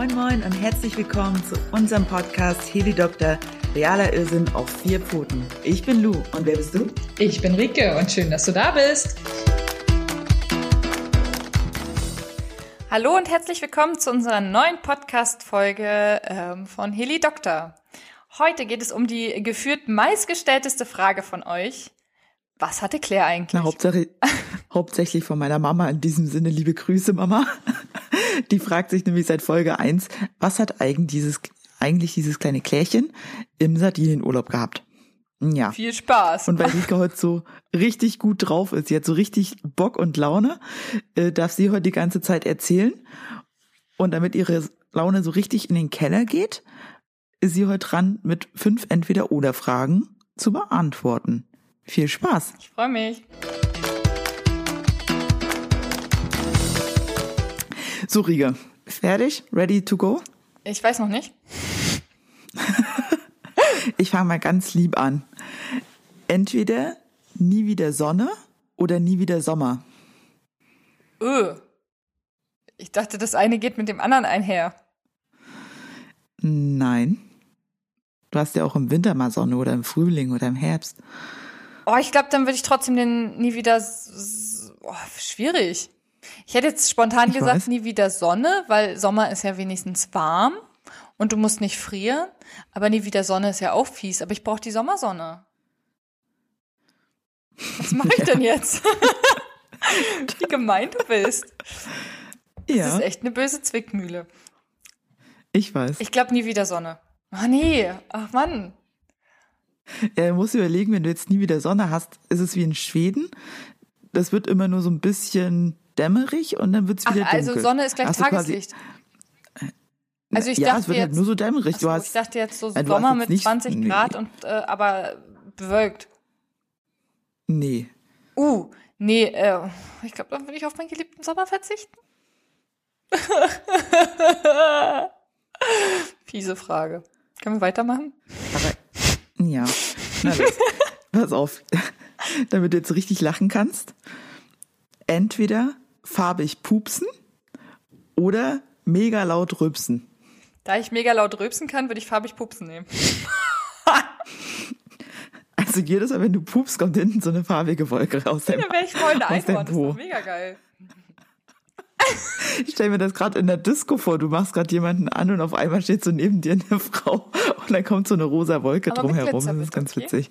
Moin Moin und herzlich willkommen zu unserem Podcast Heli Doktor, realer Irrsinn auf vier Pfoten. Ich bin Lou und wer bist du? Ich bin Rike und schön, dass du da bist. Hallo und herzlich willkommen zu unserer neuen Podcast-Folge ähm, von Heli Doktor. Heute geht es um die geführt meistgestellteste Frage von euch. Was hatte Claire eigentlich? Na, Hauptsache, hauptsächlich von meiner Mama. In diesem Sinne, liebe Grüße, Mama. Die fragt sich nämlich seit Folge eins: was hat eigentlich dieses, eigentlich dieses kleine Klärchen im Sardinienurlaub gehabt? Ja. Viel Spaß. Und weil Rika heute so richtig gut drauf ist, sie hat so richtig Bock und Laune, äh, darf sie heute die ganze Zeit erzählen. Und damit ihre Laune so richtig in den Keller geht, ist sie heute dran, mit fünf Entweder-Oder-Fragen zu beantworten. Viel Spaß. Ich freue mich. So, Riga, fertig? Ready to go? Ich weiß noch nicht. ich fange mal ganz lieb an. Entweder nie wieder Sonne oder nie wieder Sommer. Öh. Ich dachte, das eine geht mit dem anderen einher. Nein. Du hast ja auch im Winter mal Sonne oder im Frühling oder im Herbst. Oh, ich glaube, dann würde ich trotzdem den nie wieder. Oh, schwierig. Ich hätte jetzt spontan ich gesagt, weiß. nie wieder Sonne, weil Sommer ist ja wenigstens warm und du musst nicht frieren. Aber nie wieder Sonne ist ja auch fies. Aber ich brauche die Sommersonne. Was mache ich ja. denn jetzt? Wie gemein du bist. Das ja. ist echt eine böse Zwickmühle. Ich weiß. Ich glaube nie wieder Sonne. Ach nee, ach Mann. Ja, du musst überlegen, wenn du jetzt nie wieder Sonne hast, ist es wie in Schweden. Das wird immer nur so ein bisschen dämmerig und dann wird es wieder Ach, also dunkel. Also Sonne ist gleich also Tageslicht. Quasi, also ich ja, dachte es wird jetzt, halt nur so dämmerig. Achso, du hast, ich dachte jetzt so also Sommer jetzt mit 20 nee. Grad und äh, aber bewölkt. Nee. Uh, nee, äh, ich glaube, dann würde ich auf meinen geliebten Sommer verzichten. Fiese Frage. Können wir weitermachen? Aber ja, na los. Pass auf, damit du jetzt richtig lachen kannst. Entweder farbig pupsen oder mega laut rübsen. Da ich mega laut rübsen kann, würde ich farbig pupsen nehmen. also jedes Mal, wenn du pupst, kommt hinten so eine farbige Wolke raus. Ja, wäre ich voll Einhorn, das ist doch mega geil. Ich stelle mir das gerade in der Disco vor. Du machst gerade jemanden an und auf einmal steht so neben dir eine Frau und dann kommt so eine rosa Wolke Aber drumherum. Das ist ganz okay? witzig.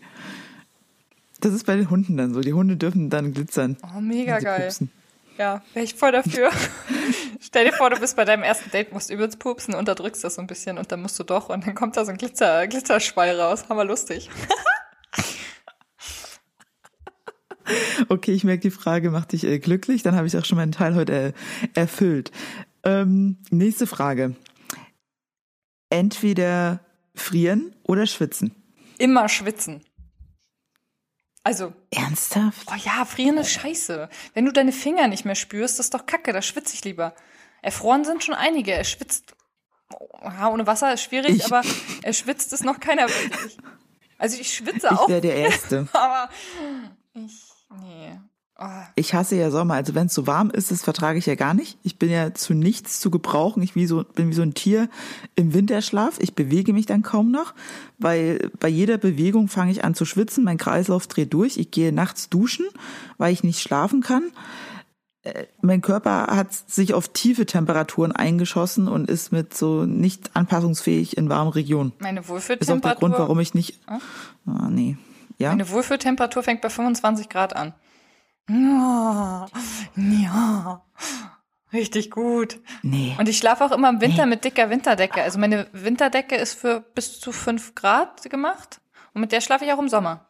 Das ist bei den Hunden dann so. Die Hunde dürfen dann glitzern. Oh, mega geil. Pupsen. Ja, wäre ich voll dafür. Stell dir vor, du bist bei deinem ersten Date, musst übelst pupsen, unterdrückst das so ein bisschen und dann musst du doch und dann kommt da so ein Glitzer, Glitzerschwall raus. Hammer lustig. Okay, ich merke, die Frage macht dich äh, glücklich. Dann habe ich auch schon meinen Teil heute äh, erfüllt. Ähm, nächste Frage. Entweder frieren oder schwitzen? Immer schwitzen. Also. Ernsthaft? Oh ja, frieren ist scheiße. Wenn du deine Finger nicht mehr spürst, das ist doch kacke, da schwitze ich lieber. Erfroren sind schon einige. Er schwitzt. Ja, ohne Wasser ist schwierig, ich, aber er schwitzt ist noch keiner wirklich. Also ich schwitze ich auch. Ich wäre der Erste. aber. Oh. Ich hasse ja Sommer. Also wenn es so warm ist, das vertrage ich ja gar nicht. Ich bin ja zu nichts zu gebrauchen. Ich wie so, bin wie so ein Tier im Winterschlaf. Ich bewege mich dann kaum noch, weil bei jeder Bewegung fange ich an zu schwitzen. Mein Kreislauf dreht durch. Ich gehe nachts duschen, weil ich nicht schlafen kann. Äh, mein Körper hat sich auf tiefe Temperaturen eingeschossen und ist mit so nicht anpassungsfähig in warmen Regionen. Meine Wohlfühltemperatur. Ist auch der Grund, warum ich nicht. Ah, nee. Ja? Meine Wohlfühltemperatur fängt bei 25 Grad an. Ja, ja, richtig gut. Nee. Und ich schlafe auch immer im Winter nee. mit dicker Winterdecke. Also meine Winterdecke ist für bis zu 5 Grad gemacht. Und mit der schlafe ich auch im Sommer.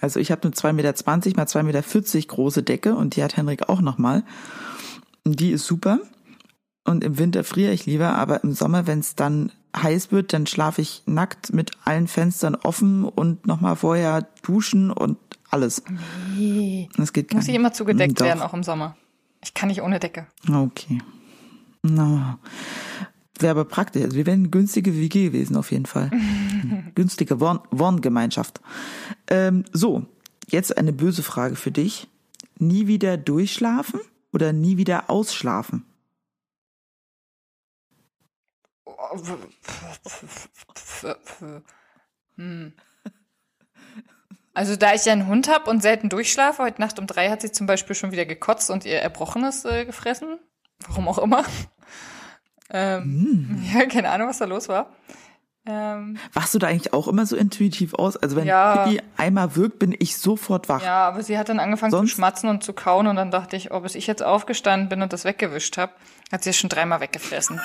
Also ich habe eine 2,20 Meter mal 2,40 Meter große Decke und die hat Henrik auch nochmal. Die ist super. Und im Winter friere ich lieber, aber im Sommer, wenn es dann heiß wird, dann schlafe ich nackt mit allen Fenstern offen und nochmal vorher duschen und alles. Nee. Das geht Muss ich immer zugedeckt Doch. werden, auch im Sommer. Ich kann nicht ohne Decke. Okay. No. Wäre aber praktisch. Also wir wären eine günstige WG gewesen, auf jeden Fall. günstige Wohngemeinschaft. Ähm, so, jetzt eine böse Frage für dich. Nie wieder durchschlafen oder nie wieder ausschlafen? Hm. Also da ich ja einen Hund habe und selten durchschlafe, heute Nacht um drei hat sie zum Beispiel schon wieder gekotzt und ihr Erbrochenes äh, gefressen. Warum auch immer. Ähm, mm. Ja, keine Ahnung, was da los war. Ähm, Wachst du da eigentlich auch immer so intuitiv aus? Also wenn ja, Pippi einmal wirkt, bin ich sofort wach. Ja, aber sie hat dann angefangen Sonst? zu schmatzen und zu kauen und dann dachte ich, oh, bis ich jetzt aufgestanden bin und das weggewischt habe, hat sie es schon dreimal weggefressen.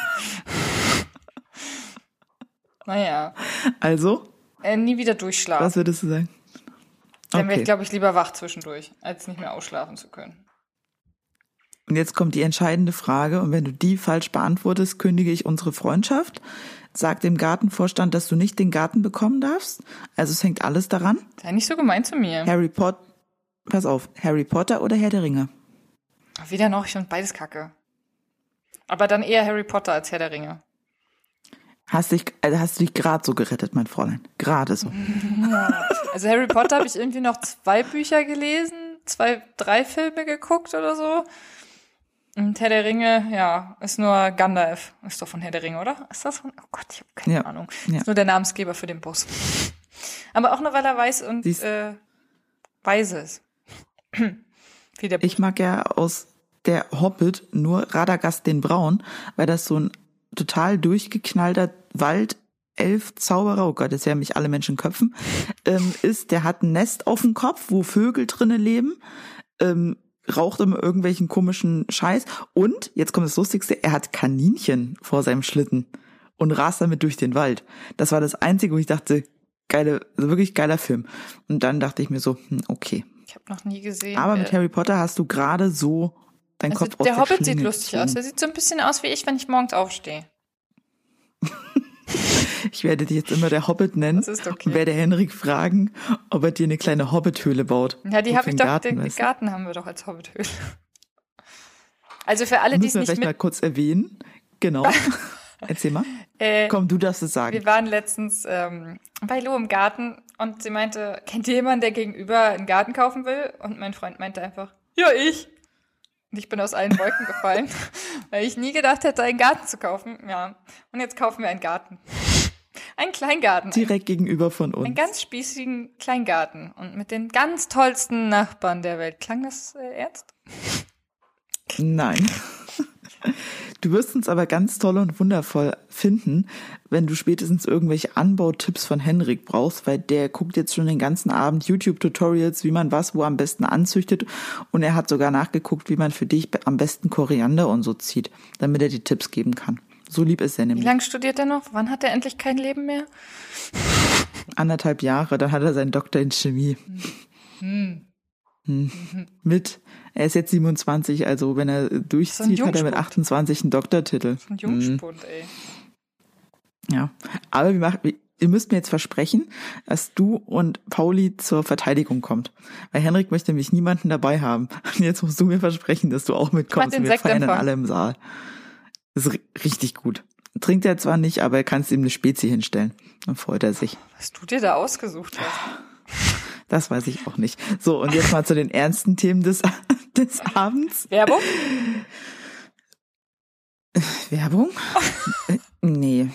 Naja. Also? Äh, nie wieder durchschlafen. Was würdest du sagen? Dann okay. wäre ich, glaube ich, lieber wach zwischendurch, als nicht mehr ausschlafen zu können. Und jetzt kommt die entscheidende Frage, und wenn du die falsch beantwortest, kündige ich unsere Freundschaft. Sag dem Gartenvorstand, dass du nicht den Garten bekommen darfst. Also es hängt alles daran. Sei nicht so gemein zu mir. Harry Potter, pass auf, Harry Potter oder Herr der Ringe? Weder noch, ich finde beides kacke. Aber dann eher Harry Potter als Herr der Ringe. Hast dich, also hast du dich gerade so gerettet, mein Fräulein. Gerade so. Also Harry Potter habe ich irgendwie noch zwei Bücher gelesen, zwei, drei Filme geguckt oder so. Und Herr der Ringe, ja, ist nur Gandalf. Ist doch von Herr der Ringe, oder? Ist das von? Oh Gott, ich habe keine ja. Ahnung. Ja. Ist nur der Namensgeber für den Bus. Aber auch nur, weil er weiß und äh, weise ist. Wie der ich mag ja aus der Hobbit nur Radagast den Braun, weil das so ein total durchgeknallter Wald elf Zauberer, oh Gott, jetzt werden mich alle Menschen köpfen, ähm, ist, der hat ein Nest auf dem Kopf, wo Vögel drinnen leben. Ähm, raucht immer irgendwelchen komischen Scheiß. Und, jetzt kommt das Lustigste, er hat Kaninchen vor seinem Schlitten und rast damit durch den Wald. Das war das Einzige, wo ich dachte, geile, also wirklich geiler Film. Und dann dachte ich mir so, hm, okay. Ich habe noch nie gesehen. Aber mit äh, Harry Potter hast du gerade so dein also Kopf aus Der Hobbit Schlinge sieht lustig gezogen. aus. Er sieht so ein bisschen aus wie ich, wenn ich morgens aufstehe. Ich werde dich jetzt immer der Hobbit nennen das ist okay. und werde Henrik fragen, ob er dir eine kleine Hobbit-Höhle baut. Ja, die habe ich doch, Garten, den, den Garten haben wir doch als Hobbit-Höhle. Also für alle, die es nicht vielleicht mit mal kurz erwähnen. Genau. Erzähl mal. Äh, Komm, du darfst es sagen. Wir waren letztens ähm, bei Lo im Garten und sie meinte, kennt ihr jemanden, der gegenüber einen Garten kaufen will? Und mein Freund meinte einfach, ja, ich. Und ich bin aus allen Wolken gefallen, weil ich nie gedacht hätte, einen Garten zu kaufen. Ja. Und jetzt kaufen wir einen Garten. Ein Kleingarten. Direkt gegenüber von uns. Einen ganz spießigen Kleingarten. Und mit den ganz tollsten Nachbarn der Welt. Klang das äh, ernst? Nein. Du wirst uns aber ganz toll und wundervoll finden, wenn du spätestens irgendwelche Anbautipps von Henrik brauchst, weil der guckt jetzt schon den ganzen Abend YouTube-Tutorials, wie man was wo am besten anzüchtet. Und er hat sogar nachgeguckt, wie man für dich am besten Koriander und so zieht, damit er die Tipps geben kann. So lieb ist er nämlich. Wie lange studiert er noch? Wann hat er endlich kein Leben mehr? Anderthalb Jahre, dann hat er seinen Doktor in Chemie. Hm. Hm. Mhm. Mit, er ist jetzt 27, also wenn er durchzieht, hat er mit 28 einen Doktortitel. ein Jungspund, hm. ey. Ja, aber wir machen, ihr müsst mir jetzt versprechen, dass du und Pauli zur Verteidigung kommt. Weil Henrik möchte nämlich niemanden dabei haben. Und jetzt musst du mir versprechen, dass du auch mitkommst. Wir feiern dann alle im Saal. Das ist richtig gut. Trinkt er zwar nicht, aber er kann ihm eine Spezie hinstellen. Dann freut er sich. Was du dir da ausgesucht hast. Das weiß ich auch nicht. So, und jetzt mal zu den ernsten Themen des, des Abends. Werbung? Werbung? nee,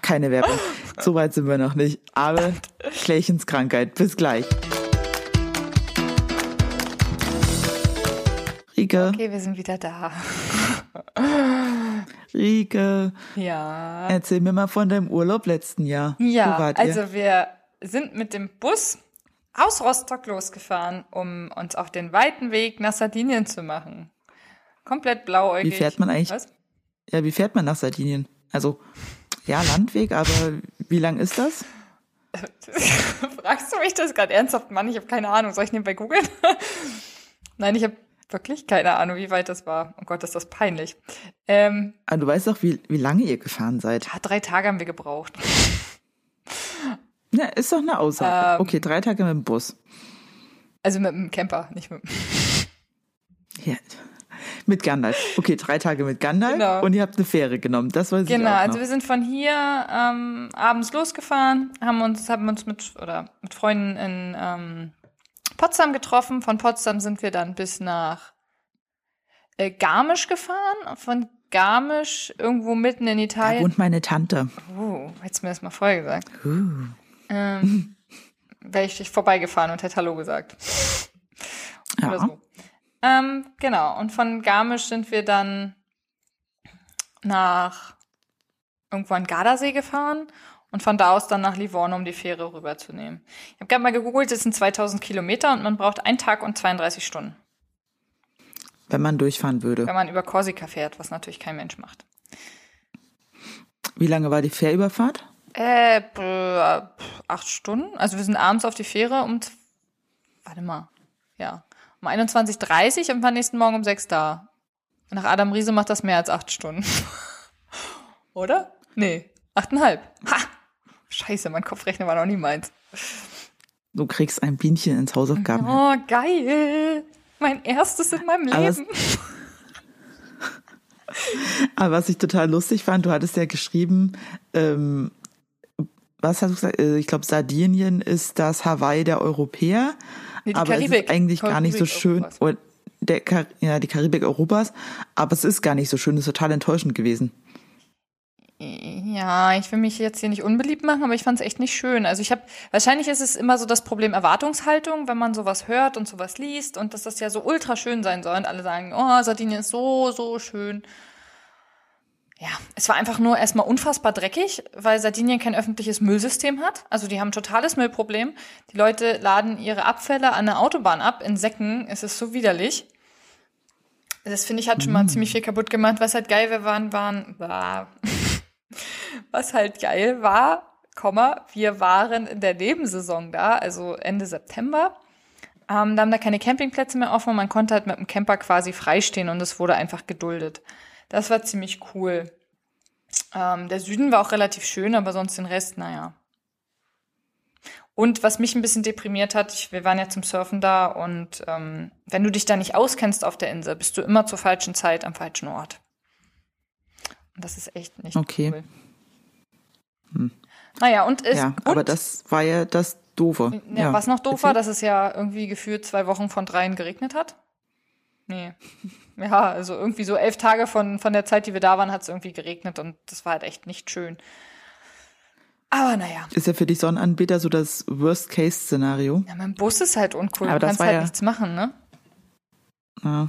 keine Werbung. So weit sind wir noch nicht. Aber Klärchenskrankheit. Bis gleich. Rike. Okay, wir sind wieder da. Rike. Ja. Erzähl mir mal von deinem Urlaub letzten Jahr. Ja, also wir sind mit dem Bus aus Rostock losgefahren, um uns auf den weiten Weg nach Sardinien zu machen. Komplett blauäugig. Wie fährt man eigentlich? Was? Ja, wie fährt man nach Sardinien? Also, ja, Landweg, aber wie lang ist das? Fragst du mich das gerade ernsthaft, Mann? Ich habe keine Ahnung. Soll ich nebenbei googeln? Nein, ich habe Wirklich keine Ahnung, wie weit das war. Oh Gott, ist das peinlich. Ähm, Aber du weißt doch, wie, wie lange ihr gefahren seid. Drei Tage haben wir gebraucht. Ja, ist doch eine Aussage. Ähm, okay, drei Tage mit dem Bus. Also mit dem Camper, nicht mit dem. Ja. Mit Gandalf. Okay, drei Tage mit Gandalf genau. und ihr habt eine Fähre genommen. Das weiß genau, Genau, also wir sind von hier ähm, abends losgefahren, haben uns, haben uns mit oder mit Freunden in ähm, Potsdam getroffen. Von Potsdam sind wir dann bis nach äh, Garmisch gefahren. Von Garmisch, irgendwo mitten in Da Italien. wohnt meine Tante. Oh, hättest du mir das mal vorher gesagt. Uh. Ähm, Wäre ich dich vorbeigefahren und hätte Hallo gesagt. Ja. Oder so. Ähm, genau, und von Garmisch sind wir dann nach irgendwo an Gardasee gefahren und von da aus dann nach Livorno, um die Fähre rüberzunehmen. Ich habe gerade mal gegoogelt, das sind 2000 Kilometer und man braucht einen Tag und 32 Stunden, Wenn man durchfahren würde. wenn man über Korsika fährt, was natürlich kein Mensch macht. Wie lange war die Fährüberfahrt? Äh, acht Stunden. Also wir sind abends auf die Fähre um, warte mal, ja, um 21.30 und waren nächsten Morgen um sechs da. Nach Adam Riese macht das mehr als acht Stunden. Oder? Nee, achteinhalb. Ha! Scheiße, mein Kopfrechner war noch nie meins. Du kriegst ein Bienchen ins Hausaufgaben. Oh, geil. Mein erstes in meinem Aber Leben. Aber was ich total lustig fand, du hattest ja geschrieben, ähm, was hast du gesagt? Äh, Ich glaube, Sardinien ist das Hawaii der Europäer. Nee, die aber es Karibik. ist eigentlich gar nicht so Karibik schön. Europas. Der Kar ja, die Karibik Europas. Aber es ist gar nicht so schön. Es ist total enttäuschend gewesen. Ja, ich will mich jetzt hier nicht unbeliebt machen, aber ich fand es echt nicht schön. Also ich habe, wahrscheinlich ist es immer so das Problem Erwartungshaltung, wenn man sowas hört und sowas liest und dass das ja so ultra schön sein soll und alle sagen, oh, Sardinien ist so, so schön. Ja, es war einfach nur erstmal unfassbar dreckig, weil Sardinien kein öffentliches Müllsystem hat. Also die haben ein totales Müllproblem. Die Leute laden ihre Abfälle an der Autobahn ab in Säcken. Es ist so widerlich. Das finde ich hat schon mal ziemlich viel kaputt gemacht. Was halt geil wir waren, waren, war, was halt geil war, Komma, wir waren in der Nebensaison da, also Ende September. Ähm, da haben da keine Campingplätze mehr offen und man konnte halt mit dem Camper quasi freistehen und es wurde einfach geduldet. Das war ziemlich cool. Ähm, der Süden war auch relativ schön, aber sonst den Rest, naja. Und was mich ein bisschen deprimiert hat, ich, wir waren ja zum Surfen da und ähm, wenn du dich da nicht auskennst auf der Insel, bist du immer zur falschen Zeit am falschen Ort. Und das ist echt nicht Okay. cool. Naja, und ist ja, und, aber das war ja das Doofe. ja, was noch doof war, dass es ja irgendwie gefühlt zwei Wochen von dreien geregnet hat. Nee. Ja, also irgendwie so elf Tage von, von der Zeit, die wir da waren, hat es irgendwie geregnet und das war halt echt nicht schön. Aber naja, Ist ja für dich Sonnenanbeter so das Worst-Case-Szenario. ja, mein Bus ist halt uncool. Aber du kannst halt ja- nichts machen, ne? Ja.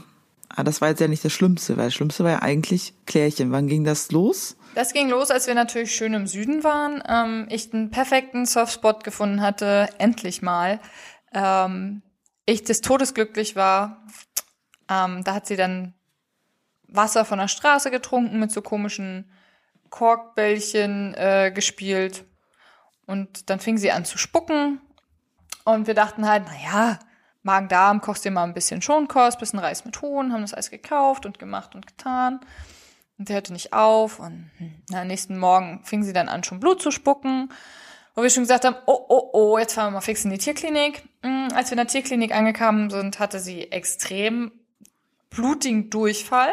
Aber das war jetzt ja nicht das Schlimmste, weil das Schlimmste war ja eigentlich Klärchen. Wann ging das los? Das ging los, als wir natürlich schön im Süden waren. Ähm, ich einen perfekten Surfspot gefunden hatte, endlich mal. Ähm, ich des Todes glücklich war. Ähm, da hat sie dann Wasser von der Straße getrunken, mit so komischen Korkbällchen äh, gespielt. Und dann fing sie an zu spucken. Und wir dachten halt, naja, Magen-Darm, kochst dir mal ein bisschen Schonkost, bisschen Reis mit Huhn, haben das alles gekauft und gemacht und getan. Und der hörte nicht auf. Und hm, na, am nächsten Morgen fing sie dann an, schon Blut zu spucken. Wo wir schon gesagt haben, oh, oh, oh, jetzt fahren wir mal fix in die Tierklinik. Hm, als wir in der Tierklinik angekommen sind, hatte sie extrem blutigen Durchfall.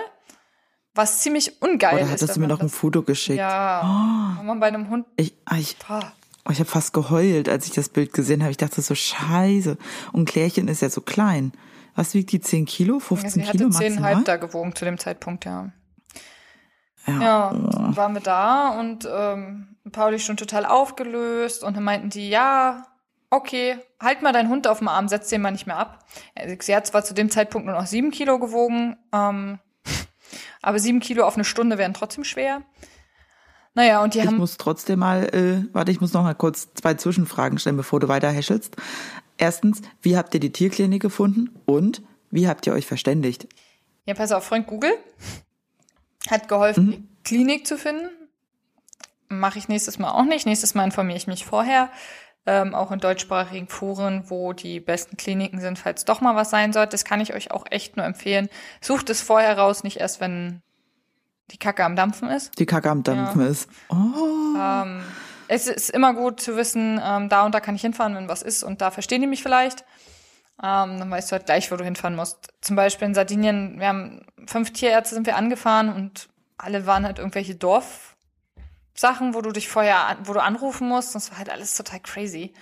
Was ziemlich ungeil ist. hattest du wenn mir noch ein Foto geschickt? Ja, wenn man bei einem Hund. Ich, ah, ich, oh, ich habe fast geheult, als ich das Bild gesehen habe. Ich dachte so, scheiße. Und Klärchen ist ja so klein. Was wiegt die? 10 Kilo? 15 Sie hatte Kilo 10,5 maximal? da gewogen zu dem Zeitpunkt, ja. Ja. Ja, waren wir da und ähm, Pauli schon total aufgelöst und dann meinten die, ja, okay, halt mal deinen Hund auf dem Arm, setz den mal nicht mehr ab. Sie hat zwar zu dem Zeitpunkt nur noch sieben Kilo gewogen, ähm, aber sieben Kilo auf eine Stunde wären trotzdem schwer. Naja, und die Ich haben, muss trotzdem mal, äh, warte, ich muss noch mal kurz zwei Zwischenfragen stellen, bevor du weiter häschelst. Erstens, wie habt ihr die Tierklinik gefunden? Und wie habt ihr euch verständigt? ja, pass auf, Freund Google hat geholfen, die Klinik zu finden. Mache ich nächstes Mal auch nicht. Nächstes Mal informiere ich mich vorher. Ähm, auch in deutschsprachigen Foren, wo die besten Kliniken sind, falls doch mal was sein sollte. Das kann ich euch auch echt nur empfehlen. Sucht es vorher raus, nicht erst, wenn die Kacke am Dampfen ist. Die Kacke am Dampfen ist. Oh. Ähm, es ist immer gut zu wissen, ähm, da und da kann ich hinfahren, wenn was ist und da verstehen die mich vielleicht. Ähm, dann weißt du halt gleich, wo du hinfahren musst. Zum Beispiel in Sardinien, wir haben fünf Tierärzte sind wir angefahren und alle waren halt irgendwelche Dorfsachen, wo du dich vorher, wo du anrufen musst. Das war halt alles total crazy.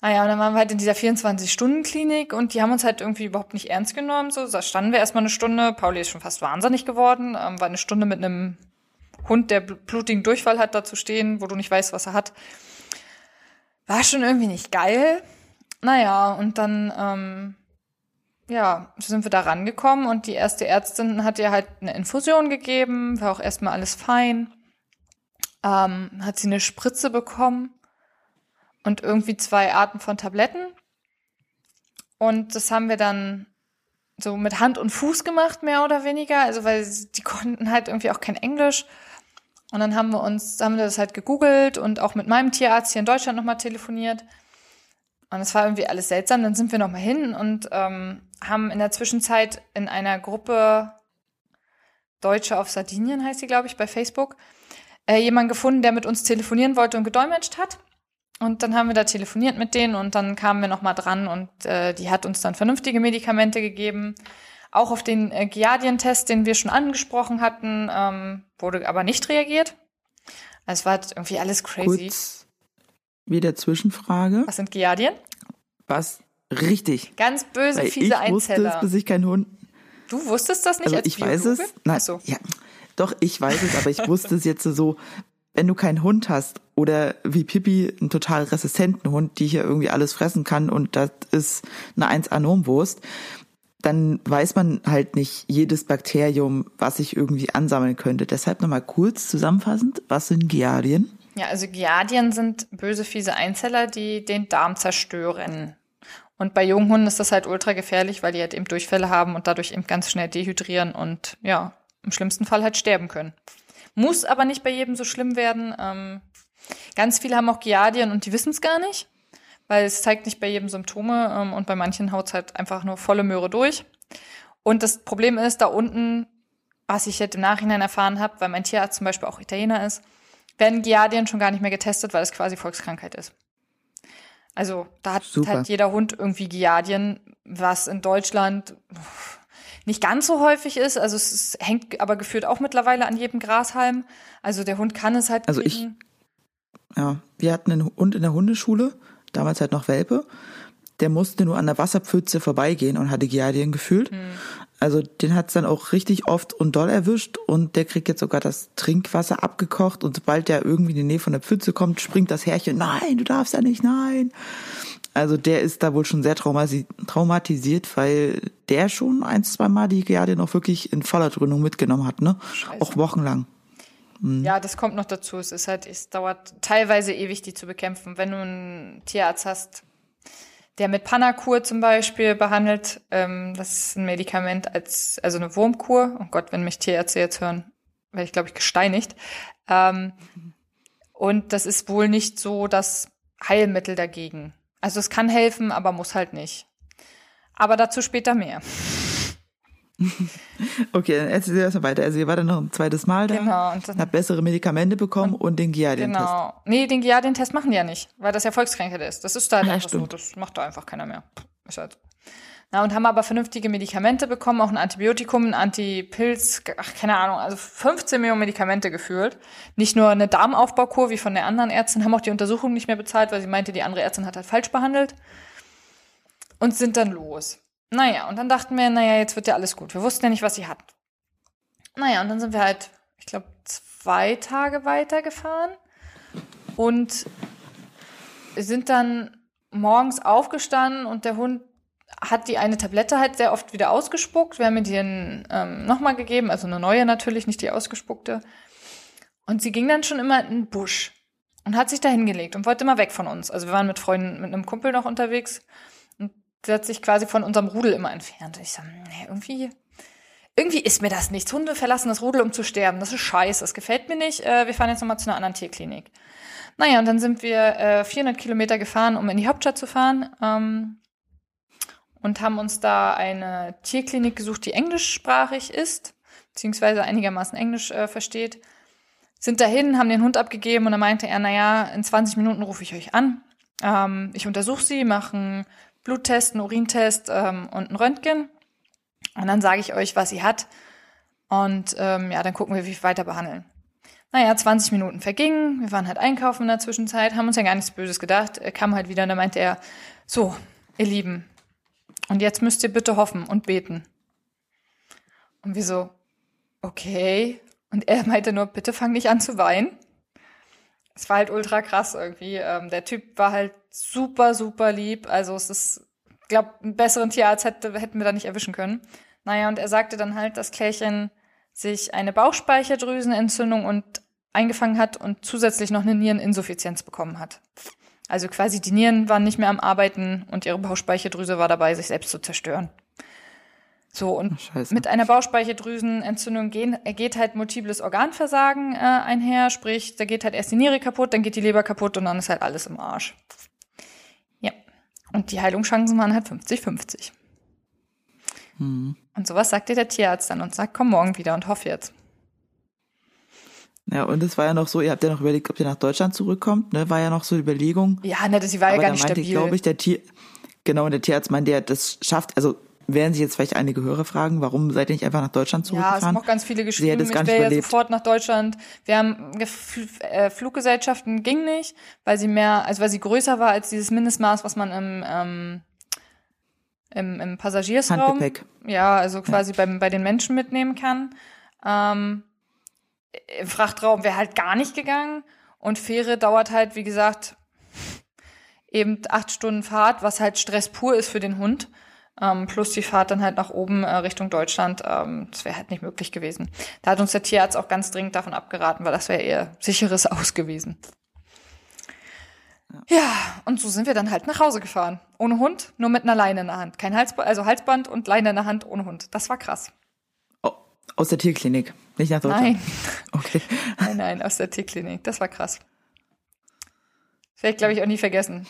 Naja, und dann waren wir halt in dieser 24-Stunden-Klinik und die haben uns halt irgendwie überhaupt nicht ernst genommen. So, da standen wir erstmal eine Stunde. Pauli ist schon fast wahnsinnig geworden. Ähm, war eine Stunde mit einem Hund, der blutigen Durchfall hat, da zu stehen, wo du nicht weißt, was er hat. War schon irgendwie nicht geil. Naja, und dann, ähm, ja, sind wir da rangekommen und die erste Ärztin hat ihr halt eine Infusion gegeben, war auch erstmal alles fein. Ähm, hat sie eine Spritze bekommen und irgendwie zwei Arten von Tabletten. Und das haben wir dann so mit Hand und Fuß gemacht, mehr oder weniger. Also, weil die konnten halt irgendwie auch kein Englisch. Und dann haben wir uns, haben wir das halt gegoogelt und auch mit meinem Tierarzt hier in Deutschland nochmal telefoniert. Und es war irgendwie alles seltsam. Dann sind wir nochmal hin und ähm, haben in der Zwischenzeit in einer Gruppe Deutsche auf Sardinien, heißt sie, glaube ich, bei Facebook, äh, jemanden gefunden, der mit uns telefonieren wollte und gedolmetscht hat. Und dann haben wir da telefoniert mit denen und dann kamen wir nochmal dran und äh, die hat uns dann vernünftige Medikamente gegeben. Auch auf den äh, Giardien-Test, den wir schon angesprochen hatten, ähm, wurde aber nicht reagiert. Also es war halt irgendwie alles crazy. Kurz wieder Zwischenfrage. Was sind Giardien? Was? Richtig. Ganz böse, Weil fiese ich Einzeller. wusste es, bis ich keinen Hund. Du wusstest das nicht Also als ich weiß es. Biologe? Nein, Ach so. ja, doch ich weiß es, aber ich wusste es jetzt so. Wenn du keinen Hund hast oder wie Pippi einen total resistenten Hund, die hier irgendwie alles fressen kann und das ist eine 1A Normwurst, dann weiß man halt nicht jedes Bakterium, was sich irgendwie ansammeln könnte. Deshalb nochmal kurz zusammenfassend, was sind Giardien? Ja, also Giardien sind böse, fiese Einzeller, die den Darm zerstören. Und bei Junghunden ist das halt ultra gefährlich, weil die halt eben Durchfälle haben und dadurch eben ganz schnell dehydrieren und ja, im schlimmsten Fall halt sterben können. Muss aber nicht bei jedem so schlimm werden. Ähm, ganz viele haben auch Giardien und die wissen es gar nicht, weil es zeigt nicht bei jedem Symptome ähm, und bei manchen haut es halt einfach nur volle Möhre durch. Und das Problem ist, da unten, was ich jetzt im Nachhinein erfahren habe, weil mein Tierarzt zum Beispiel auch Italiener ist, werden Giardien schon gar nicht mehr getestet, weil es quasi Volkskrankheit ist. Also da hat Super. halt jeder Hund irgendwie Giardien, was in Deutschland nicht ganz so häufig ist. Also es hängt aber gefühlt auch mittlerweile an jedem Grashalm. Also der Hund kann es halt Also ich- kriegen. Ja, wir hatten einen Hund in der Hundeschule, damals halt noch Welpe. Der musste nur an der Wasserpfütze vorbeigehen und hatte Giardien gefühlt. Also den hat's dann auch richtig oft und doll erwischt und der kriegt jetzt sogar das Trinkwasser abgekocht und sobald der irgendwie in die Nähe von der Pfütze kommt, springt das Herrchen, nein, du darfst ja nicht, nein. Also der ist da wohl schon sehr traumatisiert, weil der schon ein, zwei Mal die Giardien auch wirklich in voller Dröhnung mitgenommen hat, ne? Scheiße. Auch wochenlang. Ja, das kommt noch dazu. Es ist halt, es dauert teilweise ewig, die zu bekämpfen. Wenn du einen Tierarzt hast, der mit Panakur zum Beispiel behandelt, ähm, das ist ein Medikament als, also eine Wurmkur. Oh Gott, wenn mich Tierärzte jetzt hören, werde ich, glaube ich, gesteinigt. Ähm, und das ist wohl nicht so das Heilmittel dagegen. Also es kann helfen, aber muss halt nicht. Aber dazu später mehr. Okay, dann erzähl dir erstmal weiter. Also ihr war dann noch ein zweites Mal da, Genau. Und dann, habt bessere Medikamente bekommen und, den Giardien-Test. Genau. Nee, den Giardien-Test machen die ja nicht, weil das ja Volkskrankheit ist. Das ist da halt Ja, einfach so. stimmt. Das macht da einfach keiner mehr. Ist halt so. Na, und haben aber vernünftige Medikamente bekommen, auch ein Antibiotikum, ein Antipilz, ach, keine Ahnung, also 15 Millionen Medikamente gefühlt. Nicht nur eine Darmaufbaukur wie von der anderen Ärztin, haben auch die Untersuchung nicht mehr bezahlt, weil sie meinte, die andere Ärztin hat halt falsch behandelt. Und sind dann los. Naja, und dann dachten wir, naja, jetzt wird ja alles gut. Wir wussten ja nicht, was sie hat. Naja, und dann sind wir halt, ich glaube, zwei Tage weitergefahren und sind dann morgens aufgestanden und der Hund hat die eine Tablette halt sehr oft wieder ausgespuckt. Wir haben ihr die ähm, nochmal gegeben, also eine neue natürlich, nicht die ausgespuckte. Und sie ging dann schon immer in den Busch und hat sich da hingelegt und wollte immer weg von uns. Also wir waren mit Freunden, mit einem Kumpel noch unterwegs und sie hat sich quasi von unserem Rudel immer entfernt. Und ich so, nee, irgendwie, irgendwie ist mir das nichts. Hunde verlassen das Rudel, um zu sterben. Das ist scheiße, das gefällt mir nicht. Äh, wir fahren jetzt nochmal zu einer anderen Tierklinik. Naja, und dann sind wir äh, 400 Kilometer gefahren, um in die Hauptstadt zu fahren. Ähm, und haben uns da eine Tierklinik gesucht, die englischsprachig ist, beziehungsweise einigermaßen Englisch äh, versteht. Sind dahin, haben den Hund abgegeben und dann meinte er, naja, in 20 Minuten rufe ich euch an. Ähm, ich untersuche sie, mache einen Bluttest, einen Urintest ähm, und ein Röntgen. Und dann sage ich euch, was sie hat. Und ähm, ja, dann gucken wir, wie wir weiter behandeln. Naja, 20 Minuten vergingen, wir waren halt einkaufen in der Zwischenzeit, haben uns ja gar nichts Böses gedacht. Er kam halt wieder und da meinte er, so, ihr Lieben, und jetzt müsst ihr bitte hoffen und beten. Und wir so, okay. Und er meinte nur, bitte fang nicht an zu weinen. Es war halt ultra krass irgendwie. Ähm, der Typ war halt super, super lieb. Also es ist, glaube, einen besseren Tierarzt hätte, hätten wir da nicht erwischen können. Naja, und er sagte dann halt, dass Klärchen sich eine Bauchspeicheldrüsenentzündung und eingefangen hat und zusätzlich noch eine Niereninsuffizienz bekommen hat. Also quasi die Nieren waren nicht mehr am Arbeiten und ihre Bauchspeicheldrüse war dabei, sich selbst zu zerstören. So, und Scheiße. mit einer Bauchspeicheldrüsenentzündung gehen, geht halt multiples Organversagen äh, einher, sprich, da geht halt erst die Niere kaputt, dann geht die Leber kaputt und dann ist halt alles im Arsch. Ja. Und die Heilungschancen waren halt 50-50. Mhm. Und sowas sagt dir der Tierarzt dann und sagt, komm morgen wieder und hoff jetzt. Ja, und es war ja noch so, ihr habt ja noch überlegt, ob ihr nach Deutschland zurückkommt, ne? War ja noch so die Überlegung. Ja, ne, sie war ja gar nicht meinte, stabil. glaube ich, der Tier, genau, der Tierarzt meinte, der das schafft, also werden sich jetzt vielleicht einige Hörer fragen, warum seid ihr nicht einfach nach Deutschland zurückgefahren? Ja, es haben auch ganz viele geschrieben, ich wäre ja sofort nach Deutschland. Wir haben äh, Fluggesellschaften ging nicht, weil sie mehr, also weil sie größer war als dieses Mindestmaß, was man im ähm, im, im Passagiersraum. Handgepäck. Ja, also quasi ja. Beim, bei den Menschen mitnehmen kann. Ähm, Im Frachtraum wäre halt gar nicht gegangen. Und Fähre dauert halt, wie gesagt, eben acht Stunden Fahrt, was halt Stress pur ist für den Hund. Ähm, plus die Fahrt dann halt nach oben äh, Richtung Deutschland. Ähm, das wäre halt nicht möglich gewesen. Da hat uns der Tierarzt auch ganz dringend davon abgeraten, weil das wäre eher sicheres Aus gewesen. Ja, und so sind wir dann halt nach Hause gefahren. Ohne Hund, nur mit einer Leine in der Hand. Kein Halsband, also Halsband und Leine in der Hand ohne Hund. Das war krass. Oh, aus der Tierklinik, nicht nach Deutschland? Nein. Okay. Nein, nein, aus der Tierklinik. Das war krass. Das werde ich, glaube ich, auch nie vergessen.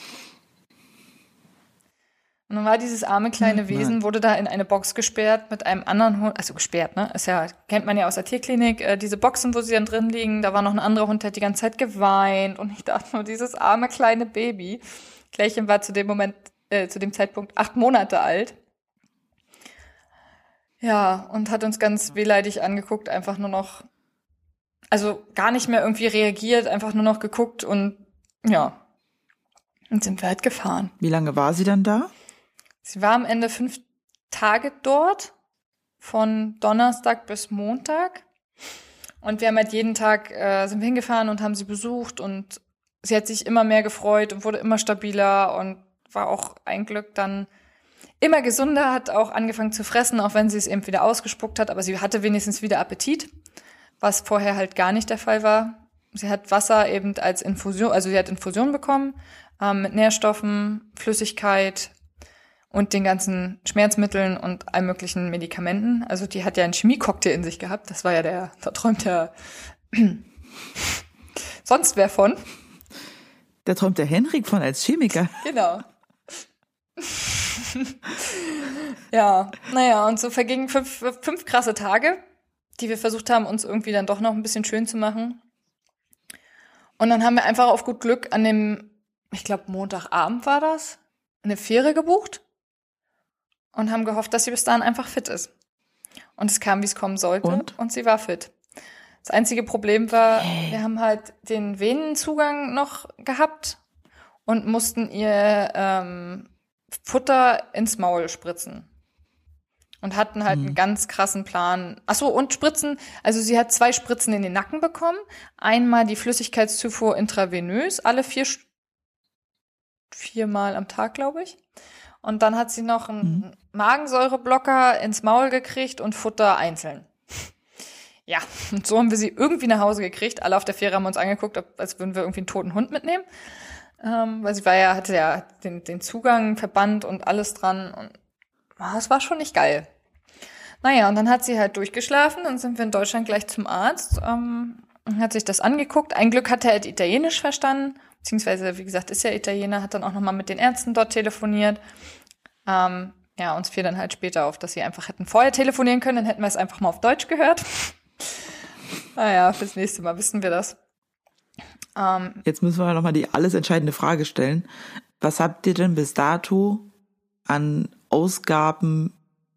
Und dann war dieses arme kleine Wesen, wurde da in eine Box gesperrt mit einem anderen Hund, also gesperrt, ne? Ist ja, kennt man ja aus der Tierklinik, äh, diese Boxen, wo sie dann drin liegen, da war noch ein anderer Hund, der hat die ganze Zeit geweint und ich dachte nur, dieses arme kleine Baby. Klärchen war zu dem Moment, äh, zu dem Zeitpunkt acht Monate alt. Ja, und hat uns ganz wehleidig angeguckt, einfach nur noch, also gar nicht mehr irgendwie reagiert, einfach nur noch geguckt und ja. Und sind wir halt gefahren. Wie lange war sie dann da? Sie war am Ende fünf Tage dort, von Donnerstag bis Montag. Und wir haben halt jeden Tag, äh, sind wir hingefahren und haben sie besucht und sie hat sich immer mehr gefreut und wurde immer stabiler und war auch ein Glück dann immer gesunder, hat auch angefangen zu fressen, auch wenn sie es eben wieder ausgespuckt hat, aber sie hatte wenigstens wieder Appetit, was vorher halt gar nicht der Fall war. Sie hat Wasser eben als Infusion, also sie hat Infusion bekommen ähm, mit Nährstoffen, Flüssigkeit, und den ganzen Schmerzmitteln und allen möglichen Medikamenten. Also die hat ja einen Chemiecocktail in sich gehabt. Das war ja der, da träumt ja sonst wer von. Da träumt der Henrik von als Chemiker. Genau. ja, naja, und so vergingen fünf, fünf krasse Tage, die wir versucht haben, uns irgendwie dann doch noch ein bisschen schön zu machen. Und dann haben wir einfach auf gut Glück an dem, ich glaube, Montagabend war das, eine Fähre gebucht und haben gehofft, dass sie bis dahin einfach fit ist. Und es kam, wie es kommen sollte und, und sie war fit. Das einzige Problem war, wir haben halt den Venenzugang noch gehabt und mussten ihr ähm, Futter ins Maul spritzen. Und hatten halt hm. einen ganz krassen Plan. Ach so und Spritzen. Also sie hat zwei Spritzen in den Nacken bekommen. Einmal die Flüssigkeitszufuhr intravenös, alle vier, viermal am Tag, glaube ich. Und dann hat sie noch einen mhm. Magensäureblocker ins Maul gekriegt und Futter einzeln. Ja, und so haben wir sie irgendwie nach Hause gekriegt. Alle auf der Fähre haben uns angeguckt, als würden wir irgendwie einen toten Hund mitnehmen. Ähm, weil sie war ja, hatte ja den, den Zugang verbannt und alles dran. Und oh, es war schon nicht geil. Naja, und dann hat sie halt durchgeschlafen. Dann sind wir in Deutschland gleich zum Arzt. Ähm, hat sich das angeguckt. Ein Glück hat er halt Italienisch verstanden beziehungsweise, wie gesagt, ist ja Italiener, hat dann auch nochmal mit den Ärzten dort telefoniert. Ähm, ja, uns fiel dann halt später auf, dass sie einfach hätten vorher telefonieren können, dann hätten wir es einfach mal auf Deutsch gehört. naja, fürs nächste Mal wissen wir das. Ähm, Jetzt müssen wir nochmal die alles entscheidende Frage stellen. Was habt ihr denn bis dato an Ausgaben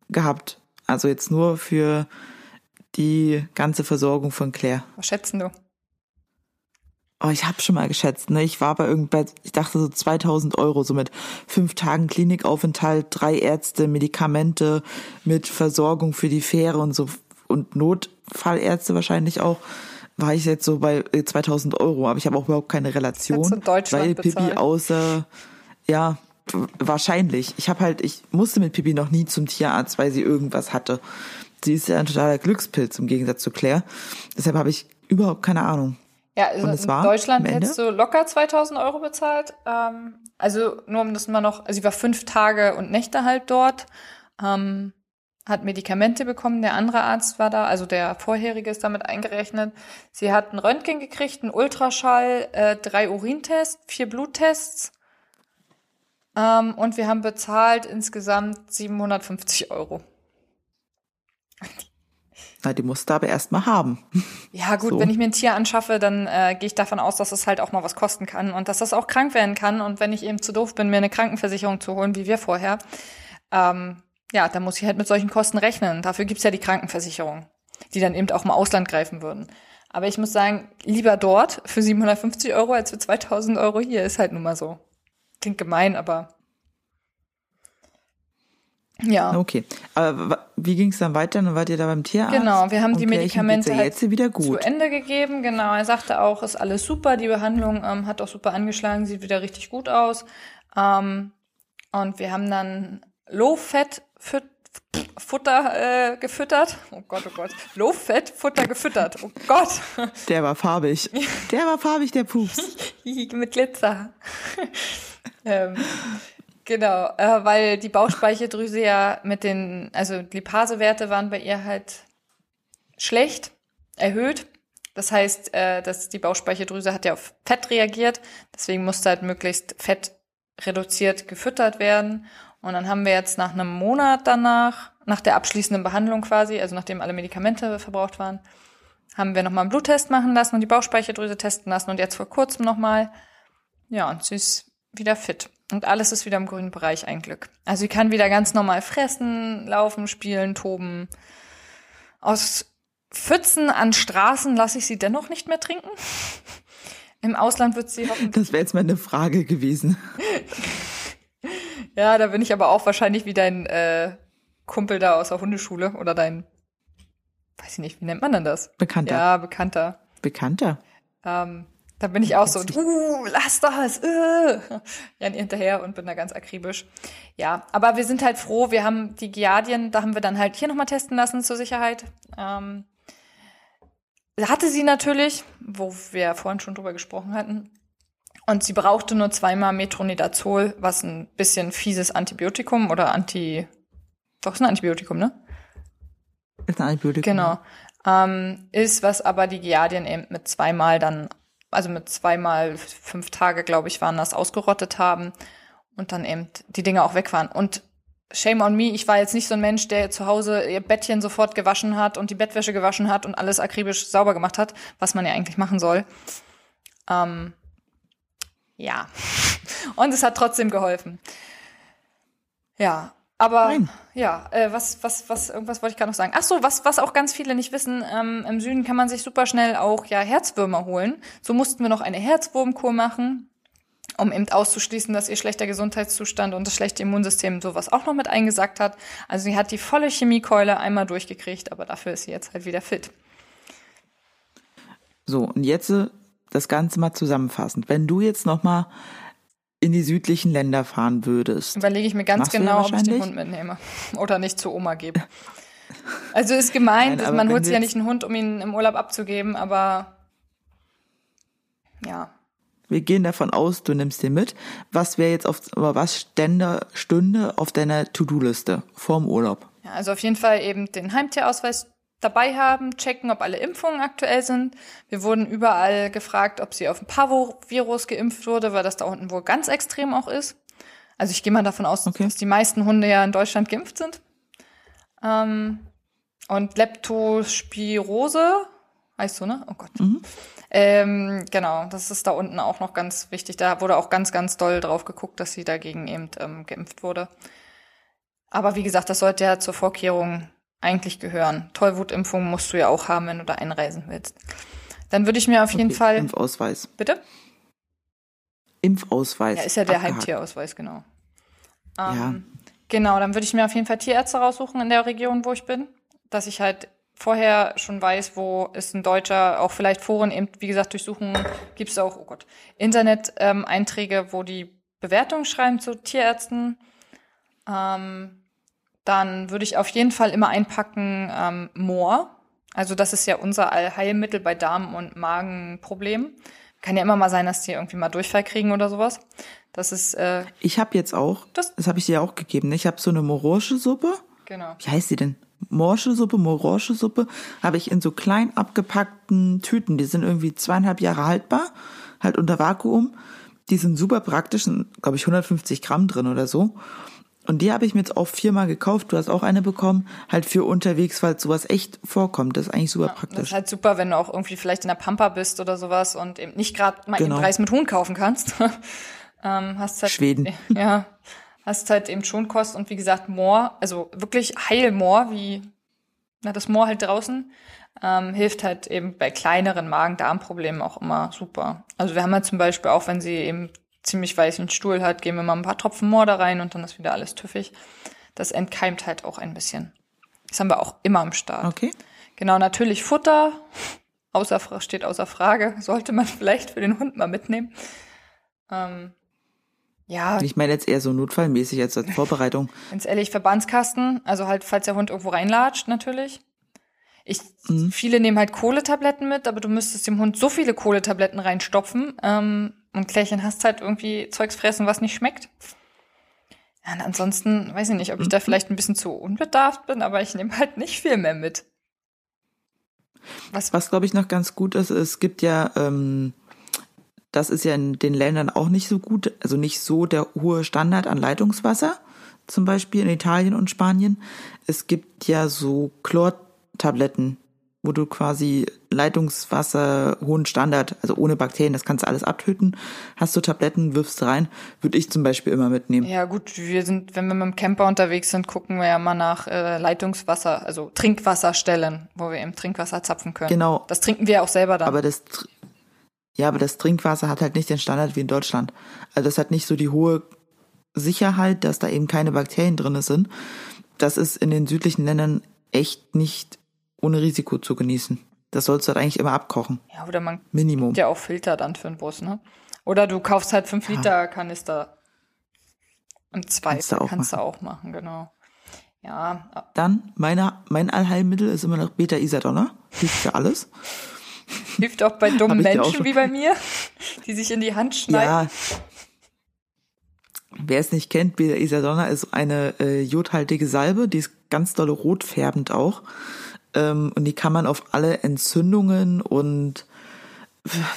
gehabt? Also jetzt nur für die ganze Versorgung von Claire. Was schätzen du? Oh, ich habe schon mal geschätzt, ne? Ich war bei irgendwann, ich dachte so 2000 Euro, so mit fünf Tagen Klinikaufenthalt, drei Ärzte, Medikamente, mit Versorgung für die Fähre und so und Notfallärzte wahrscheinlich auch. War ich jetzt so bei 2000 Euro, aber ich habe auch überhaupt keine Relation, weil Pippi außer ja wahrscheinlich. Ich habe halt, ich musste mit Pippi noch nie zum Tierarzt, weil sie irgendwas hatte. Sie ist ja ein totaler Glückspilz im Gegensatz zu Claire. Deshalb habe ich überhaupt keine Ahnung. Ja, also in Deutschland hättest du locker 2000 Euro bezahlt. Ähm, also nur um das mal noch, also sie war fünf Tage und Nächte halt dort, ähm, hat Medikamente bekommen, der andere Arzt war da, also der vorherige ist damit eingerechnet. Sie hat ein Röntgen gekriegt, einen Ultraschall, äh, drei Urintests, vier Bluttests ähm, und wir haben bezahlt insgesamt 750 Euro. Na, die musst du aber erstmal haben. Ja, gut, so. wenn ich mir ein Tier anschaffe, dann äh, gehe ich davon aus, dass es halt auch mal was kosten kann und dass das auch krank werden kann. Und wenn ich eben zu doof bin, mir eine Krankenversicherung zu holen, wie wir vorher, ähm, ja, dann muss ich halt mit solchen Kosten rechnen. Dafür gibt's ja die Krankenversicherung, die dann eben auch im Ausland greifen würden. Aber ich muss sagen, lieber dort für 750 Euro als für 2000 Euro hier, ist halt nun mal so. Klingt gemein, aber ja. Okay. Aber wie ging es dann weiter? Dann wart ihr da beim Tierarzt? Genau, wir haben die Medikamente halt jetzt wieder gut. zu Ende gegeben. Genau, er sagte auch, ist alles super. Die Behandlung ähm, hat auch super angeschlagen, sieht wieder richtig gut aus. Ähm, und wir haben dann Low-Fat Futter äh, gefüttert. Oh Gott, oh Gott. Low-Fat Futter gefüttert. Oh Gott. Der war farbig. Der war farbig, der Pups. Mit Glitzer. ähm, Genau, äh, weil die Bauchspeicheldrüse ja mit den, also Lipasewerte waren bei ihr halt schlecht, erhöht. Das heißt, äh, dass die Bauchspeicheldrüse hat ja auf Fett reagiert, deswegen musste halt möglichst Fett reduziert gefüttert werden. Und dann haben wir jetzt nach einem Monat danach, nach der abschließenden Behandlung quasi, also nachdem alle Medikamente verbraucht waren, haben wir nochmal einen Bluttest machen lassen und die Bauchspeicheldrüse testen lassen und jetzt vor kurzem nochmal. Ja, und sie ist wieder fit. Und alles ist wieder im grünen Bereich, ein Glück. Also sie kann wieder ganz normal fressen, laufen, spielen, toben. Aus Pfützen an Straßen lasse ich sie dennoch nicht mehr trinken. Im Ausland wird sie hoffentlich. Das wäre jetzt meine Frage gewesen. ja, da bin ich aber auch wahrscheinlich wie dein äh, Kumpel da aus der Hundeschule oder dein, weiß ich nicht, wie nennt man denn das? Bekannter. Ja, Bekannter. Bekannter. Ähm, da bin ich auch so, uh, lass das, äh. ja, hinterher und bin da ganz akribisch. Ja, aber wir sind halt froh, wir haben die Giardien, da haben wir dann halt hier nochmal testen lassen zur Sicherheit. Ähm, hatte sie natürlich, wo wir vorhin schon drüber gesprochen hatten. Und sie brauchte nur zweimal Metronidazol, was ein bisschen fieses Antibiotikum oder Anti, doch ist ein Antibiotikum, ne? Ist ein Antibiotikum. Genau. Ähm, ist, was aber die Giardien eben mit zweimal dann also mit zweimal fünf Tage, glaube ich, waren das, ausgerottet haben und dann eben die Dinge auch weg waren. Und shame on me, ich war jetzt nicht so ein Mensch, der zu Hause ihr Bettchen sofort gewaschen hat und die Bettwäsche gewaschen hat und alles akribisch sauber gemacht hat, was man ja eigentlich machen soll. Ähm, ja. Und es hat trotzdem geholfen. Ja, aber Nein. ja, äh, was, was, was, irgendwas wollte ich gerade noch sagen. Ach so, was, was auch ganz viele nicht wissen, ähm, im Süden kann man sich super schnell auch ja Herzwürmer holen. So mussten wir noch eine Herzwurmkur machen, um eben auszuschließen, dass ihr schlechter Gesundheitszustand und das schlechte Immunsystem sowas auch noch mit eingesagt hat. Also sie hat die volle Chemiekeule einmal durchgekriegt, aber dafür ist sie jetzt halt wieder fit. So, und jetzt äh, das Ganze mal zusammenfassend. Wenn du jetzt noch mal in die südlichen Länder fahren würdest. Überlege ich mir ganz genau, ob ich den Hund mitnehme oder nicht zu Oma gebe. Also ist gemeint, Nein, man holt sich ja nicht einen Hund, um ihn im Urlaub abzugeben, aber ja. Wir gehen davon aus, du nimmst den mit. Was wäre jetzt auf, was stände, stünde auf deiner To-Do-Liste vorm Urlaub? Ja, also auf jeden Fall eben den Heimtierausweis dabei haben, checken, ob alle Impfungen aktuell sind. Wir wurden überall gefragt, ob sie auf ein Parvovirus geimpft wurde, weil das da unten wohl ganz extrem auch ist. Also ich gehe mal davon aus, okay. dass die meisten Hunde ja in Deutschland geimpft sind. Ähm, und Leptospirose, heißt so, ne? Oh Gott. Mhm. Ähm, genau, das ist da unten auch noch ganz wichtig. Da wurde auch ganz, ganz doll drauf geguckt, dass sie dagegen eben ähm, geimpft wurde. Aber wie gesagt, das sollte ja zur Vorkehrung eigentlich gehören. Tollwutimpfung musst du ja auch haben, wenn du da einreisen willst. Dann würde ich mir auf jeden Okay, Fall. Impfausweis. Bitte? Impfausweis. Ja, ist ja der Abgehakt. Heimtierausweis, genau. Ja. Ähm, Genau, dann würde ich mir auf jeden Fall Tierärzte raussuchen in der Region, wo ich bin. Dass ich halt vorher schon weiß, wo ist ein Deutscher, auch vielleicht Foren eben, wie gesagt, durchsuchen, gibt es auch, oh Gott, Internet-Einträge, wo die Bewertungen schreiben zu Tierärzten. Ähm, dann würde ich auf jeden Fall immer einpacken ähm, Moor. Also das ist ja unser Allheilmittel bei Darm- und Magenproblemen. Kann ja immer mal sein, dass die irgendwie mal Durchfall kriegen oder sowas. Das ist, äh, Ich habe jetzt auch, Das- das, habe ich dir auch gegeben, ne? ich habe so eine Morsche-Suppe. genau. Wie heißt die denn? Morsche-Suppe, Morsche-Suppe habe ich in so klein abgepackten Tüten. Die sind irgendwie zweieinhalb Jahre haltbar, halt unter Vakuum. Die sind super praktisch, sind, glaube ich, 150 Gramm drin oder so. Und die habe ich mir jetzt auch viermal gekauft. Du hast auch eine bekommen, halt für unterwegs, weil sowas echt vorkommt. Das ist eigentlich super Das ist praktisch. halt super, wenn du auch irgendwie vielleicht in der Pampa bist oder sowas und eben nicht gerade mal Genau. eben Reis mit Huhn kaufen kannst. ähm, hast halt, Schweden. Ja, hast halt eben schon Kost und wie gesagt Moor, also wirklich Heilmoor, wie na, das Moor halt draußen, ähm, hilft halt eben bei kleineren Magen-Darm-Problemen auch immer super. Also wir haben halt zum Beispiel auch, wenn sie eben ziemlich weißen Stuhl hat, geben wir mal ein paar Tropfen Moor da rein und dann ist wieder alles tüffig. Das entkeimt halt auch ein bisschen. Das haben wir auch immer am Start. Okay. Genau, natürlich Futter. Außer, steht außer Frage. Sollte man vielleicht für den Hund mal mitnehmen. Ähm, ja, Ich meine jetzt eher so notfallmäßig als als Vorbereitung. ganz ehrlich, Verbandskasten. Also halt, falls der Hund irgendwo reinlatscht, natürlich. Ich, Viele nehmen halt Kohletabletten mit, aber du müsstest dem Hund so viele Kohletabletten reinstopfen. Ähm, und Klärchen hast halt irgendwie Zeugs fressen, was nicht schmeckt. Ja, und ansonsten weiß ich nicht, ob ich da vielleicht ein bisschen zu unbedarft bin, aber ich nehme halt nicht viel mehr mit. Was, Was, glaube ich, noch ganz gut ist, es gibt ja, ähm, das ist ja in den Ländern auch nicht so gut, also nicht so der hohe Standard an Leitungswasser, zum Beispiel in Italien und Spanien. Es gibt ja so Chlortabletten, wo du quasi Leitungswasser, hohen Standard, also ohne Bakterien, das kannst du alles abtöten. Hast du Tabletten, wirfst rein, würde ich zum Beispiel immer mitnehmen. Ja, gut, wir sind, wenn wir mit dem Camper unterwegs sind, gucken wir ja mal nach äh, Leitungswasser, also Trinkwasserstellen, wo wir eben Trinkwasser zapfen können. Genau. Das trinken wir auch selber dann. Aber das, ja, aber das Trinkwasser hat halt nicht den Standard wie in Deutschland. Also das hat nicht so die hohe Sicherheit, dass da eben keine Bakterien drin sind. Das ist in den südlichen Ländern echt nicht ohne Risiko zu genießen. Das sollst du halt eigentlich immer abkochen. ja, oder man Minimum. gibt ja auch Filter dann für den Bus, ne? Oder du kaufst halt 5 Liter Kanister. Im Zweifel Kannst du auch kannst du auch machen, genau. Ja, Dann, meine, mein Allheilmittel ist immer noch Beta-Isadonna. Hilft für alles. hilft auch bei dummen Menschen wie bei mir, die sich in die Hand schneiden. Ja. Wer es nicht kennt, Beta-Isadonna ist eine äh, jodhaltige Salbe, die ist ganz dolle rotfärbend auch. Ähm, und die kann man auf alle Entzündungen und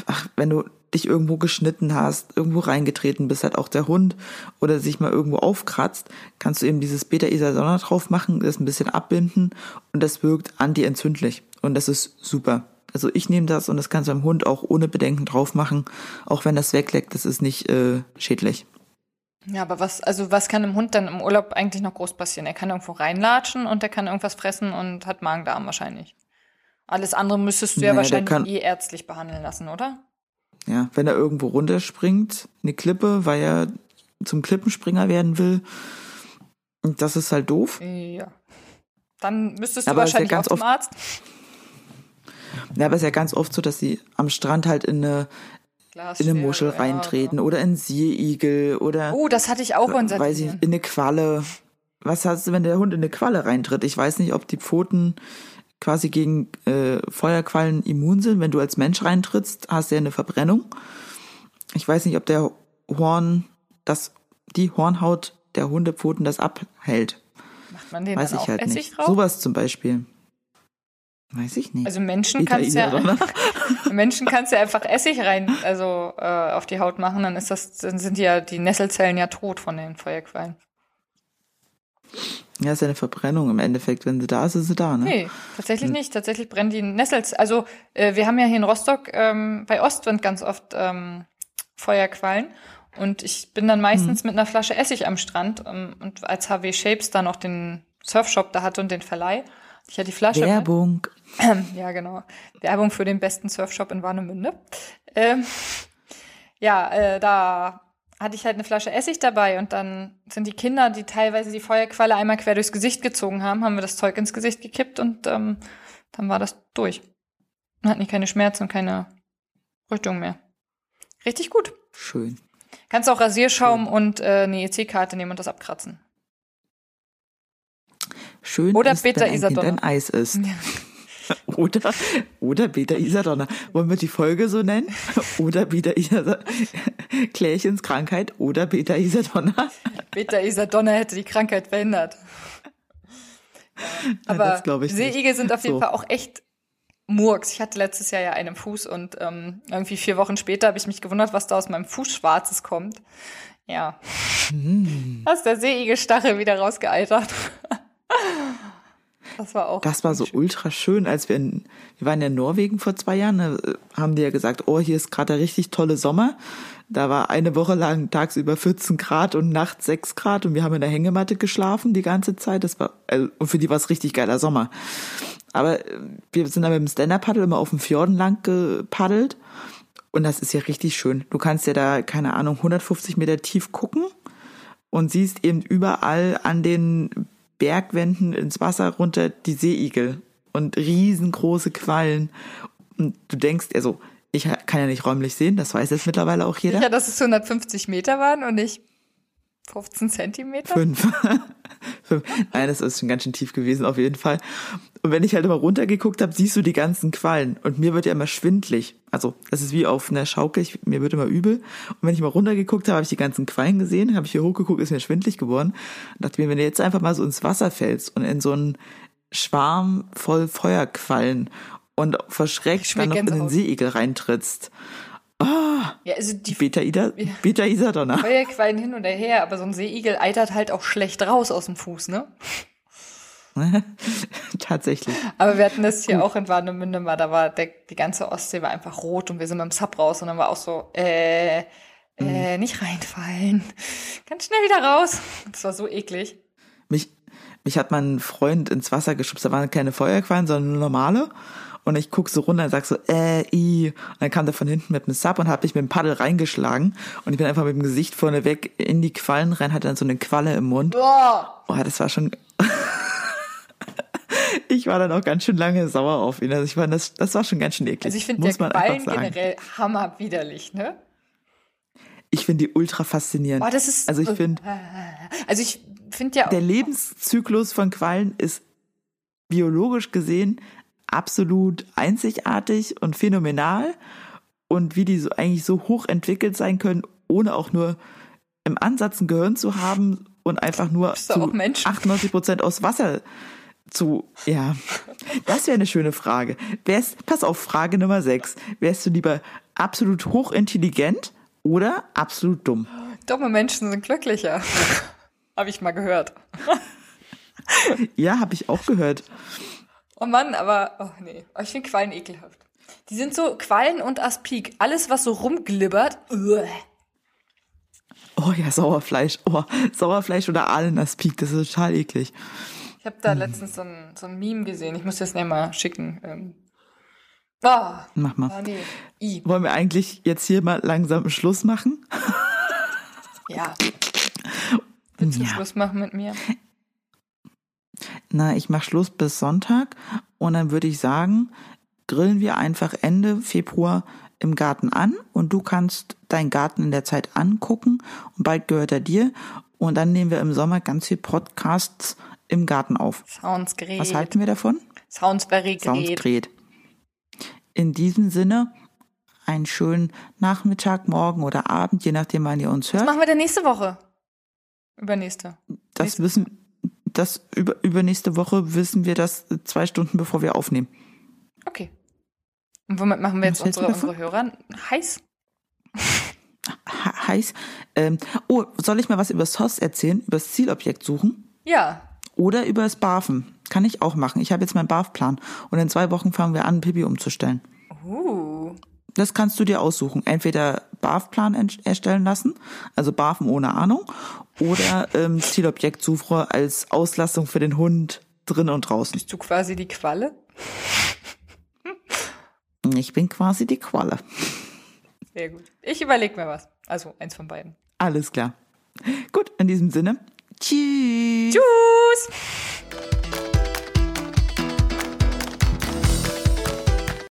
ach, wenn du dich irgendwo geschnitten hast, irgendwo reingetreten bist, halt auch der Hund oder sich mal irgendwo aufkratzt, kannst du eben dieses Beta-Isadonna drauf machen, das ein bisschen abbinden und das wirkt anti-entzündlich. Und das ist super. Also ich nehme das und das kannst du beim Hund auch ohne Bedenken drauf machen, auch wenn das wegleckt, das ist nicht äh, schädlich. Ja, aber was, also was kann dem Hund dann im Urlaub eigentlich noch groß passieren? Er kann irgendwo reinlatschen und er kann irgendwas fressen und hat Magen-Darm wahrscheinlich. Alles andere müsstest du ja der wahrscheinlich kann- eh ärztlich behandeln lassen, oder? Ja, wenn er irgendwo runterspringt, eine Klippe, weil er zum Klippenspringer werden will, das ist halt doof. Ja. Dann müsstest du Aber ist ja wahrscheinlich ganz auch zum Arzt. Ja, aber es ist ja ganz oft so, dass sie am Strand halt in eine, in eine Muschel ja, reintreten oder in Seeigel oder Oh, das hatte ich auch in weiß ich, in eine Qualle. Was hast du, wenn der Hund in eine Qualle reintritt? Ich weiß nicht, ob die Pfoten quasi gegen äh, Feuerquallen immun sind. Wenn du als Mensch reintrittst, hast du ja eine Verbrennung. Ich weiß nicht, ob der Horn, das, die Hornhaut der Hundepfoten das abhält. Macht man den Weiß dann ich auch halt Essig nicht. drauf? Sowas zum Beispiel. Weiß ich nicht. Also Menschen kannst ja. Menschen kannst ja einfach Essig rein, also äh, auf die Haut machen, dann ist das, dann sind ja die Nesselzellen ja tot von den Feuerquallen. Ja, ist ja eine Verbrennung im Endeffekt. Wenn sie da ist, ist sie da, ne? Nee, tatsächlich nicht. Tatsächlich brennen die Nessels. Also äh, wir haben ja hier in Rostock ähm, bei Ostwind ganz oft ähm, Feuerquallen. Und ich bin dann meistens mit einer Flasche Essig am Strand. Ähm, und als HW Shapes dann auch den Surfshop da hatte und den Verleih, Ich hatte die Flasche. Werbung. Ja, genau. Werbung für den besten Surfshop in Warnemünde. Ähm, ja, äh, da hatte ich halt eine Flasche Essig dabei und dann sind die Kinder, die teilweise die Feuerqualle einmal quer durchs Gesicht gezogen haben, haben wir das Zeug ins Gesicht gekippt und ähm, dann war das durch. Man hat nicht keine Schmerzen und keine Rötung mehr. Richtig gut. Schön. Kannst auch Rasierschaum Schön. und äh, eine EC-Karte nehmen und das abkratzen. Schön Oder ist, Beta wenn ein Isadonna. Kind ein Eis ist. Ja. Oder, oder Beta Isadonna. Wollen wir die Folge so nennen? Oder Beta Isadonna. Klärchens Krankheit oder Beta Isadonna. Beta Isadonna hätte die Krankheit verhindert. Aber ja, Seeigel sind auf jeden so. Fall auch echt Murks. Ich hatte letztes Jahr ja einen Fuß und ähm, irgendwie vier Wochen später habe ich mich gewundert, was da aus meinem Fuß Schwarzes kommt. Ja. Hm. Da ist der Seeigelstachel wieder rausgealtert. Das war auch. Das war so schön. ultra schön, als wir in, wir waren ja in Norwegen vor zwei Jahren, da haben die ja gesagt, oh, hier ist gerade der richtig tolle Sommer. Da war eine Woche lang tagsüber 14 Grad und nachts 6 Grad und wir haben in der Hängematte geschlafen die ganze Zeit. Das war, also, und für die war es richtig geiler Sommer. Aber äh, wir sind dann mit dem Stand-Up-Paddle immer auf dem Fjorden lang gepaddelt. Und das ist ja richtig schön. Du kannst ja da, keine Ahnung, 150 Meter tief gucken und siehst eben überall an den Bergwänden ins Wasser runter die Seeigel und riesengroße Quallen. Und du denkst, also, ich kann ja nicht räumlich sehen, das weiß jetzt mittlerweile auch jeder. Ja, dass es 150 Meter waren und nicht 15 Zentimeter? Fünf. Nein, das ist schon ganz schön tief gewesen, auf jeden Fall. Und wenn ich halt immer runtergeguckt habe, siehst du die ganzen Quallen. Und mir wird ja immer schwindlig. Also, das ist wie auf einer Schaukel, ich, mir wird immer übel. Und wenn ich mal runtergeguckt habe, habe ich die ganzen Quallen gesehen, habe ich hier hochgeguckt, ist mir schwindlig geworden. Und dachte mir, wenn du jetzt einfach mal so ins Wasser fällst und in so einen Schwarm voll Feuerquallen und verschreckt dann noch in den Seeigel reintrittst. Oh, ja, also die Beta, Ida, Beta Isadonna. Feuerquallen hin und her, aber so ein Seeigel eitert halt auch schlecht raus aus dem Fuß, ne? Tatsächlich. Aber wir hatten das hier Gut. auch in Warnemünde mal, da war der, die ganze Ostsee war einfach rot und wir sind mit dem Sub raus und dann war auch so, äh, äh, mhm. nicht reinfallen. Ganz schnell wieder raus. Das war so eklig. Mich, mich hat mein Freund ins Wasser geschubst, da waren keine Feuerquallen, sondern normale. Und ich guck so runter und sag so, äh, i. Und dann kam der von hinten mit einem Sub und hat mich mit dem Paddel reingeschlagen. Und ich bin einfach mit dem Gesicht vorne weg in die Quallen rein, hatte dann so eine Qualle im Mund. Boah, oh das war schon. ich war dann auch ganz schön lange sauer auf ihn. Also ich fand, das, das war schon ganz schön eklig. Also ich finde der Quallen generell hammerwiderlich, ne? Ich finde die ultra faszinierend. Oh, das ist, also ich finde, also ich finde ja der Lebenszyklus von Quallen ist biologisch gesehen absolut einzigartig und phänomenal und wie die so eigentlich so hoch entwickelt sein können, ohne auch nur im Ansatz ein Gehirn zu haben und einfach nur zu 98 Prozent aus Wasser zu, ja, das wäre eine schöne Frage. Wärst, pass auf, Frage Nummer 6. Wärst du lieber absolut hochintelligent oder absolut dumm? Dumme Menschen sind glücklicher. habe ich mal gehört. ja, habe ich auch gehört. Oh Mann, aber, oh nee, ich finde Quallen ekelhaft. Die sind so Quallen und Aspik. Alles, was so rumglibbert. Uah. Oh ja, Sauerfleisch. Oh, Sauerfleisch oder Ahlenaspik, das ist total eklig. Ich habe da hm. letztens so ein, so ein Meme gesehen. Ich muss das nicht mal schicken. Ähm. Oh, Mach mal. Oh, nee. I. Wollen wir eigentlich jetzt hier mal langsam Schluss machen? Ja. Willst du ja. Schluss machen mit mir? Na, ich mache Schluss bis Sonntag und dann würde ich sagen, grillen wir einfach Ende Februar im Garten an und du kannst deinen Garten in der Zeit angucken und bald gehört er dir und dann nehmen wir im Sommer ganz viel Podcasts im Garten auf. Sounds great. Was halten wir davon? Sounds very great. Sounds great. In diesem Sinne, einen schönen Nachmittag, Morgen oder Abend, je nachdem, wann ihr uns hört. Was machen wir denn nächste Woche? Übernächste. Das nächste. wissen, das über, übernächste Woche wissen wir das zwei Stunden bevor wir aufnehmen. Okay. Und womit machen wir jetzt unsere, unsere Hörer heiß? heiß. Ähm, oh, soll ich mal was über SOS erzählen? Über das Zielobjekt suchen? Ja. Oder über das BAFen. Kann ich auch machen. Ich habe jetzt meinen BAF-Plan. Und in zwei Wochen fangen wir an, Pipi umzustellen. Uh. Das kannst du dir aussuchen. Entweder BAF-Plan erstellen lassen, also BAFen ohne Ahnung, oder ähm, Zielobjektsuche als Auslastung für den Hund drin und draußen. Bist du quasi die Qualle? Ich bin quasi die Qualle. Sehr gut. Ich überlege mir was. Also eins von beiden. Alles klar. Gut, in diesem Sinne. Tschüss. Tschüss.